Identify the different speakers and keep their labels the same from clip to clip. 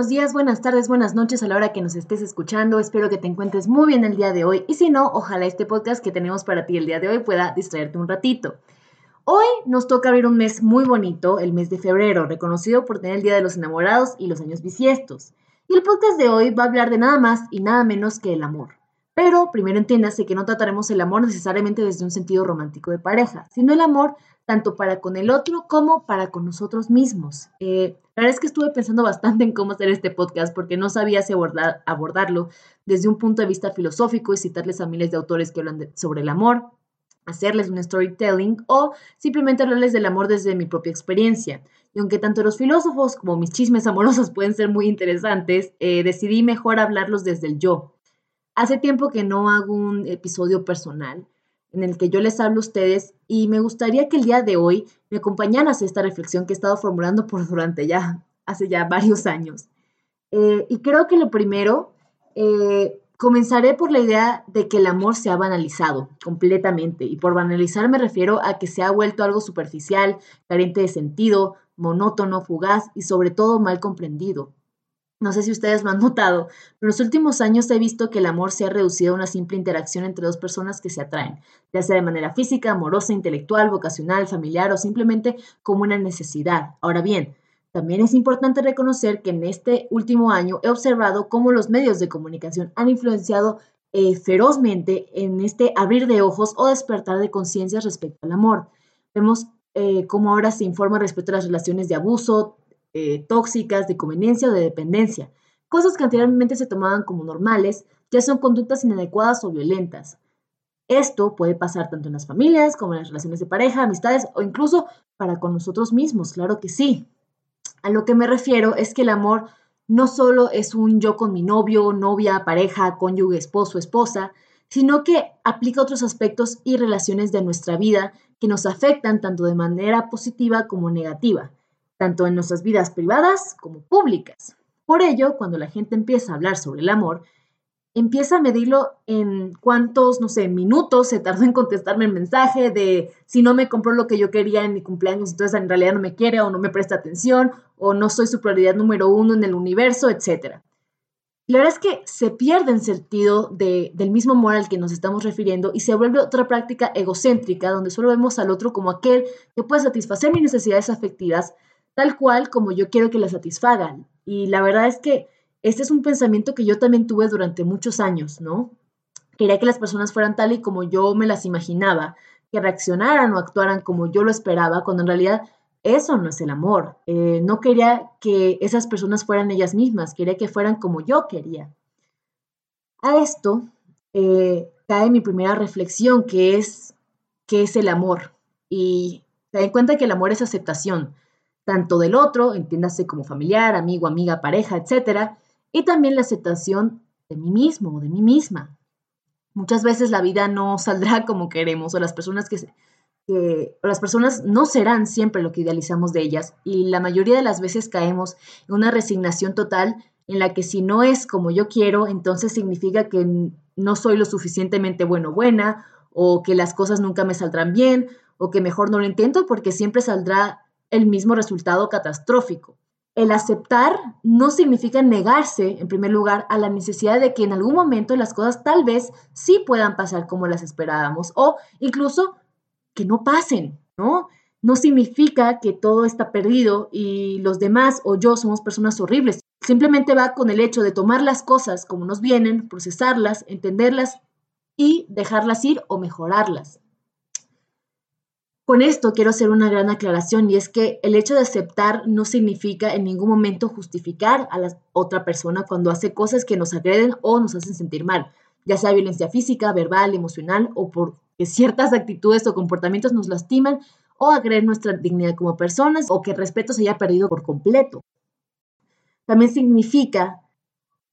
Speaker 1: buenos días, buenas tardes, buenas noches a la hora que nos estés escuchando. Espero que te encuentres muy bien el día de hoy y si no, ojalá este podcast que tenemos para ti el día de hoy pueda distraerte un ratito. Hoy nos toca abrir un mes muy bonito, el mes de febrero, reconocido por tener el Día de los Enamorados y los años bisiestos. Y el podcast de hoy va a hablar de nada más y nada menos que el amor. Pero primero entiéndase que no trataremos el amor necesariamente desde un sentido romántico de pareja, sino el amor tanto para con el otro como para con nosotros mismos. Eh, la verdad es que estuve pensando bastante en cómo hacer este podcast porque no sabía si abordarlo desde un punto de vista filosófico y citarles a miles de autores que hablan sobre el amor, hacerles un storytelling o simplemente hablarles del amor desde mi propia experiencia. Y aunque tanto los filósofos como mis chismes amorosos pueden ser muy interesantes, eh, decidí mejor hablarlos desde el yo. Hace tiempo que no hago un episodio personal en el que yo les hablo a ustedes y me gustaría que el día de hoy me acompañaran a esta reflexión que he estado formulando por durante ya, hace ya varios años. Eh, y creo que lo primero, eh, comenzaré por la idea de que el amor se ha banalizado completamente. Y por banalizar me refiero a que se ha vuelto algo superficial, carente de sentido, monótono, fugaz y sobre todo mal comprendido. No sé si ustedes lo han notado, pero en los últimos años he visto que el amor se ha reducido a una simple interacción entre dos personas que se atraen, ya sea de manera física, amorosa, intelectual, vocacional, familiar o simplemente como una necesidad. Ahora bien, también es importante reconocer que en este último año he observado cómo los medios de comunicación han influenciado eh, ferozmente en este abrir de ojos o despertar de conciencia respecto al amor. Vemos eh, cómo ahora se informa respecto a las relaciones de abuso, eh, tóxicas, de conveniencia o de dependencia. Cosas que anteriormente se tomaban como normales ya son conductas inadecuadas o violentas. Esto puede pasar tanto en las familias como en las relaciones de pareja, amistades o incluso para con nosotros mismos, claro que sí. A lo que me refiero es que el amor no solo es un yo con mi novio, novia, pareja, cónyuge, esposo, esposa, sino que aplica otros aspectos y relaciones de nuestra vida que nos afectan tanto de manera positiva como negativa tanto en nuestras vidas privadas como públicas. Por ello, cuando la gente empieza a hablar sobre el amor, empieza a medirlo en cuántos, no sé, minutos se tardó en contestarme el mensaje de si no me compró lo que yo quería en mi cumpleaños, entonces en realidad no me quiere o no me presta atención o no soy su prioridad número uno en el universo, etc. La verdad es que se pierde el sentido del mismo amor al que nos estamos refiriendo y se vuelve otra práctica egocéntrica donde solo vemos al otro como aquel que puede satisfacer mis necesidades afectivas tal cual como yo quiero que la satisfagan. Y la verdad es que este es un pensamiento que yo también tuve durante muchos años, ¿no? Quería que las personas fueran tal y como yo me las imaginaba, que reaccionaran o actuaran como yo lo esperaba, cuando en realidad eso no es el amor. Eh, no quería que esas personas fueran ellas mismas, quería que fueran como yo quería. A esto eh, cae mi primera reflexión, que es, ¿qué es el amor? Y te den cuenta que el amor es aceptación, tanto del otro, entiéndase como familiar, amigo, amiga, pareja, etc. Y también la aceptación de mí mismo o de mí misma. Muchas veces la vida no saldrá como queremos o las personas que, o las personas no serán siempre lo que idealizamos de ellas y la mayoría de las veces caemos en una resignación total en la que si no es como yo quiero, entonces significa que no soy lo suficientemente bueno buena o que las cosas nunca me saldrán bien o que mejor no lo intento porque siempre saldrá el mismo resultado catastrófico. El aceptar no significa negarse, en primer lugar, a la necesidad de que en algún momento las cosas tal vez sí puedan pasar como las esperábamos o incluso que no pasen, ¿no? No significa que todo está perdido y los demás o yo somos personas horribles. Simplemente va con el hecho de tomar las cosas como nos vienen, procesarlas, entenderlas y dejarlas ir o mejorarlas. Con esto quiero hacer una gran aclaración y es que el hecho de aceptar no significa en ningún momento justificar a la otra persona cuando hace cosas que nos agreden o nos hacen sentir mal, ya sea violencia física, verbal, emocional o porque ciertas actitudes o comportamientos nos lastiman o agreden nuestra dignidad como personas o que el respeto se haya perdido por completo. También significa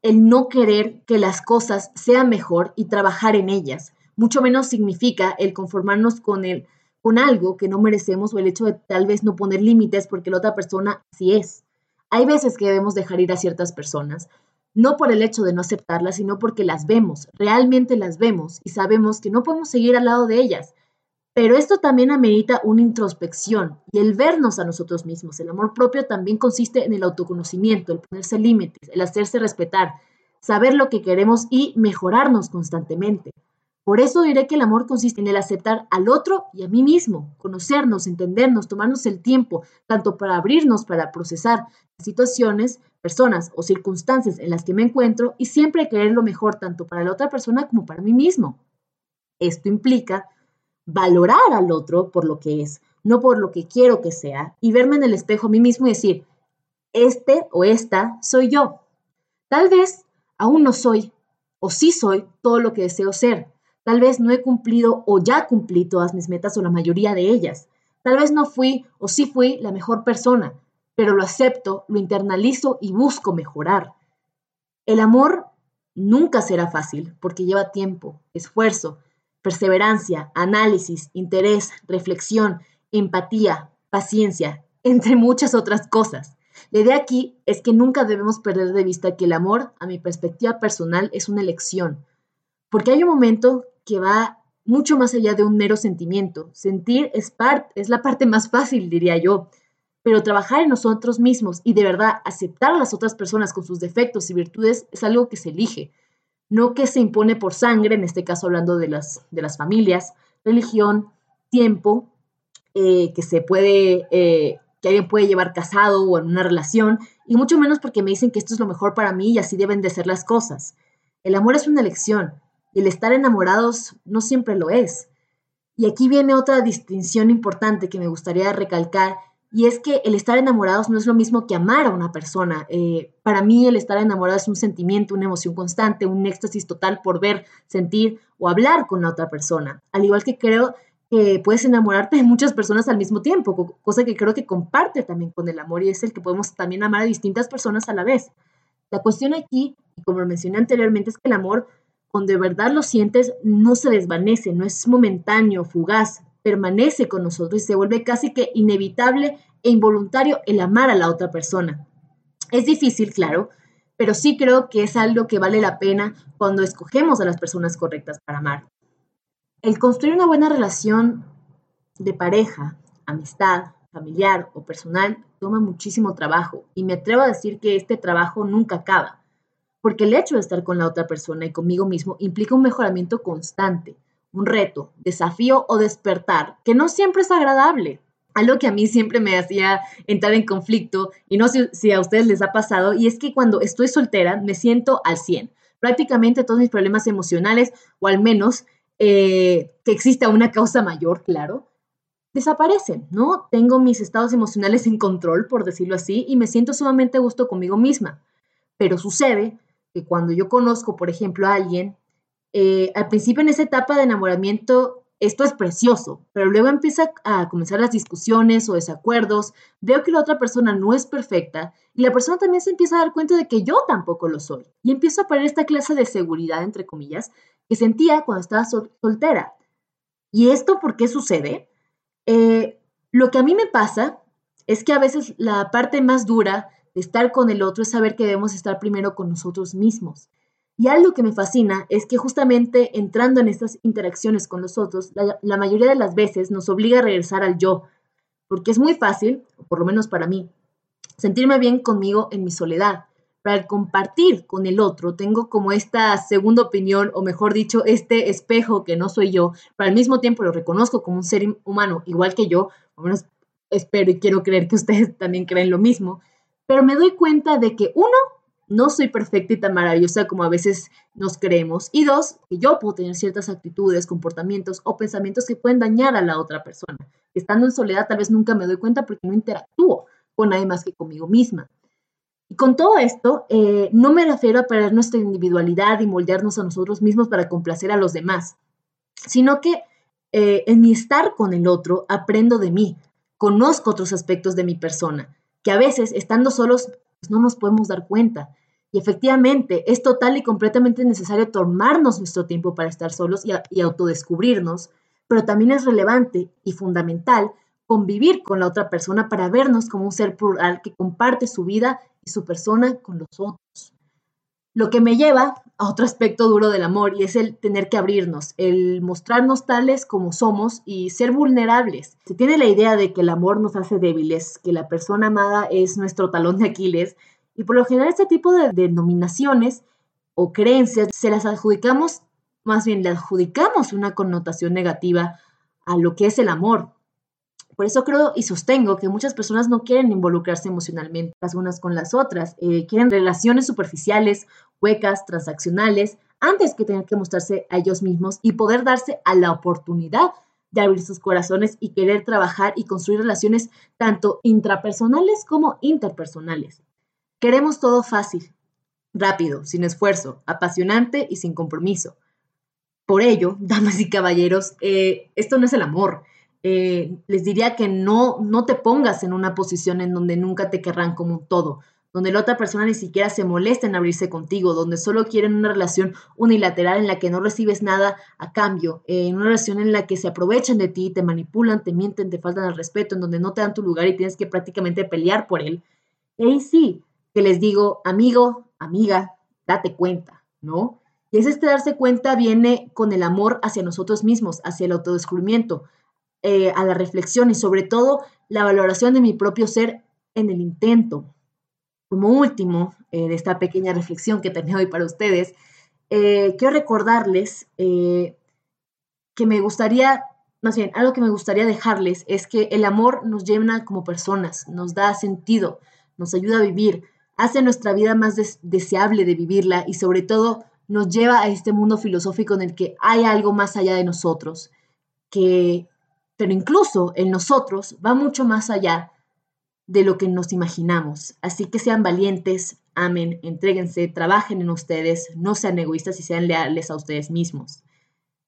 Speaker 1: el no querer que las cosas sean mejor y trabajar en ellas. Mucho menos significa el conformarnos con el con algo que no merecemos o el hecho de tal vez no poner límites porque la otra persona sí es. Hay veces que debemos dejar ir a ciertas personas, no por el hecho de no aceptarlas, sino porque las vemos, realmente las vemos y sabemos que no podemos seguir al lado de ellas. Pero esto también amerita una introspección y el vernos a nosotros mismos. El amor propio también consiste en el autoconocimiento, el ponerse límites, el hacerse respetar, saber lo que queremos y mejorarnos constantemente. Por eso diré que el amor consiste en el aceptar al otro y a mí mismo, conocernos, entendernos, tomarnos el tiempo, tanto para abrirnos, para procesar situaciones, personas o circunstancias en las que me encuentro y siempre querer lo mejor tanto para la otra persona como para mí mismo. Esto implica valorar al otro por lo que es, no por lo que quiero que sea, y verme en el espejo a mí mismo y decir, este o esta soy yo. Tal vez aún no soy, o sí soy, todo lo que deseo ser. Tal vez no he cumplido o ya cumplí todas mis metas o la mayoría de ellas. Tal vez no fui o sí fui la mejor persona, pero lo acepto, lo internalizo y busco mejorar. El amor nunca será fácil porque lleva tiempo, esfuerzo, perseverancia, análisis, interés, reflexión, empatía, paciencia, entre muchas otras cosas. La idea aquí es que nunca debemos perder de vista que el amor, a mi perspectiva personal, es una elección, porque hay un momento que va mucho más allá de un mero sentimiento. Sentir es, es la parte más fácil, diría yo, pero trabajar en nosotros mismos y de verdad aceptar a las otras personas con sus defectos y virtudes es algo que se elige no que se impone por sangre, en este caso hablando de las, de las familias, religión, tiempo, eh, que se puede, eh, que alguien puede llevar casado o en una relación, y mucho menos porque me dicen que esto es lo mejor para mí y así deben de ser las cosas. El amor es una elección, el estar enamorados no siempre lo es. Y aquí viene otra distinción importante que me gustaría recalcar, y es que el estar enamorados no es lo mismo que amar a una persona. Eh, para mí el estar enamorado es un sentimiento, una emoción constante, un éxtasis total por ver, sentir o hablar con la otra persona. Al igual que creo que puedes enamorarte de muchas personas al mismo tiempo, cosa que creo que comparte también con el amor y es el que podemos también amar a distintas personas a la vez. La cuestión aquí, y como mencioné anteriormente, es que el amor, cuando de verdad lo sientes, no se desvanece, no es momentáneo, fugaz, permanece con nosotros y se vuelve casi que inevitable e involuntario el amar a la otra persona. Es difícil, claro, pero sí creo que es algo que vale la pena cuando escogemos a las personas correctas para amar. El construir una buena relación de pareja, amistad, familiar o personal toma muchísimo trabajo y me atrevo a decir que este trabajo nunca acaba, porque el hecho de estar con la otra persona y conmigo mismo implica un mejoramiento constante, un reto, desafío o despertar, que no siempre es agradable. Algo que a mí siempre me hacía entrar en conflicto, y no sé si a ustedes les ha pasado, y es que cuando estoy soltera me siento al 100. Prácticamente todos mis problemas emocionales, o al menos eh, que exista una causa mayor, claro, desaparecen, ¿no? Tengo mis estados emocionales en control, por decirlo así, y me siento sumamente a gusto conmigo misma. Pero sucede que cuando yo conozco, por ejemplo, a alguien eh, al principio en esa etapa de enamoramiento esto es precioso, pero luego empieza a comenzar las discusiones o desacuerdos, veo que la otra persona no es perfecta y la persona también se empieza a dar cuenta de que yo tampoco lo soy y empiezo a perder esta clase de seguridad, entre comillas, que sentía cuando estaba soltera. ¿Y esto por qué sucede? Eh, lo que a mí me pasa es que a veces la parte más dura estar con el otro es saber que debemos estar primero con nosotros mismos. Y algo que me fascina es que justamente entrando en estas interacciones con los otros, la, mayoría de las veces nos obliga a regresar al yo, porque es muy fácil, por lo menos para mí, sentirme bien conmigo en mi soledad. Para compartir con el otro, tengo como esta segunda opinión, o mejor dicho, este espejo que no soy yo, pero al mismo tiempo lo reconozco como un ser humano igual que yo, o menos espero y quiero creer que ustedes también creen lo mismo, pero me doy cuenta de que uno, no soy perfecta y tan maravillosa como a veces nos creemos. Y dos, que yo puedo tener ciertas actitudes, comportamientos o pensamientos que pueden dañar a la otra persona. Estando en soledad tal vez nunca me doy cuenta porque no interactúo con nadie más que conmigo misma. Y con todo esto, eh, no me refiero a perder nuestra individualidad y moldearnos a nosotros mismos para complacer a los demás, sino que eh, en mi estar con el otro aprendo de mí, conozco otros aspectos de mi persona, que a veces estando solos pues no nos podemos dar cuenta. Y efectivamente, es total y completamente necesario tomarnos nuestro tiempo para estar solos y, autodescubrirnos, pero también es relevante y fundamental convivir con la otra persona para vernos como un ser plural que comparte su vida y su persona con los otros. Lo que me lleva a otro aspecto duro del amor y es el tener que abrirnos, el mostrarnos tales como somos y ser vulnerables. Se tiene la idea de que el amor nos hace débiles, que la persona amada es nuestro talón de Aquiles y por lo general este tipo de denominaciones o creencias se las adjudicamos, más bien le adjudicamos una connotación negativa a lo que es el amor. Por eso creo y sostengo que muchas personas no quieren involucrarse emocionalmente las unas con las otras, eh, quieren relaciones superficiales, huecas, transaccionales, antes que tener que mostrarse a ellos mismos y poder darse a la oportunidad de abrir sus corazones y querer trabajar y construir relaciones tanto intrapersonales como interpersonales. Queremos todo fácil, rápido, sin esfuerzo, apasionante y sin compromiso. Por ello, damas y caballeros, eh, esto no es el amor, eh, les diría que no, no te pongas en una posición en donde nunca te querrán como todo, donde la otra persona ni siquiera se molesta en abrirse contigo, donde solo quieren una relación unilateral en la que no recibes nada a cambio, en una relación en la que se aprovechan de ti, te manipulan, te mienten, te faltan el respeto, en donde no te dan tu lugar y tienes que prácticamente pelear por él. Y sí, que les digo, amigo, amiga, date cuenta, ¿no? Y es este darse cuenta viene con el amor hacia nosotros mismos, hacia el autodescubrimiento, eh, a la reflexión y sobre todo la valoración de mi propio ser en el intento. Como último eh, de esta pequeña reflexión que tenía hoy para ustedes, eh, quiero recordarles que me gustaría, más bien, algo que me gustaría dejarles es que el amor nos llena como personas, nos da sentido, nos ayuda a vivir, hace nuestra vida más deseable de vivirla y sobre todo nos lleva a este mundo filosófico en el que hay algo más allá de nosotros, que pero incluso en nosotros va mucho más allá de lo que nos imaginamos. Así que sean valientes, amen, entréguense, trabajen en ustedes, no sean egoístas y sean leales a ustedes mismos.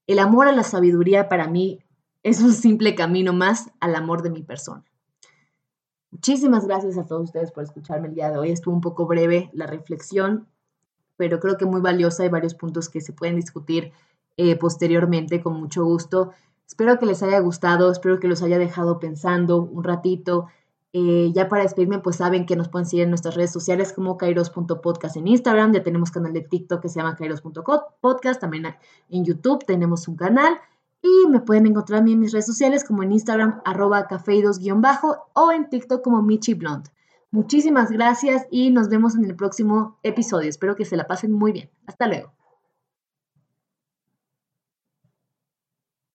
Speaker 1: El amor a la sabiduría para mí es un simple camino más al amor de mi persona. Muchísimas gracias a todos ustedes por escucharme el día de hoy. Estuvo un poco breve la reflexión, pero creo que muy valiosa. Hay varios puntos que se pueden discutir eh, posteriormente con mucho gusto. Espero que les haya gustado, espero que los haya dejado pensando un ratito. Eh, ya para despedirme, pues saben que nos pueden seguir en nuestras redes sociales como kairos.podcast en Instagram, ya tenemos canal de TikTok que se llama kairos.podcast, también en YouTube tenemos un canal y me pueden encontrar a mí en mis redes sociales como en Instagram arroba cafeidos-bajo o en TikTok como Michi Blonde. Muchísimas gracias y nos vemos en el próximo episodio. Espero que se la pasen muy bien. Hasta luego.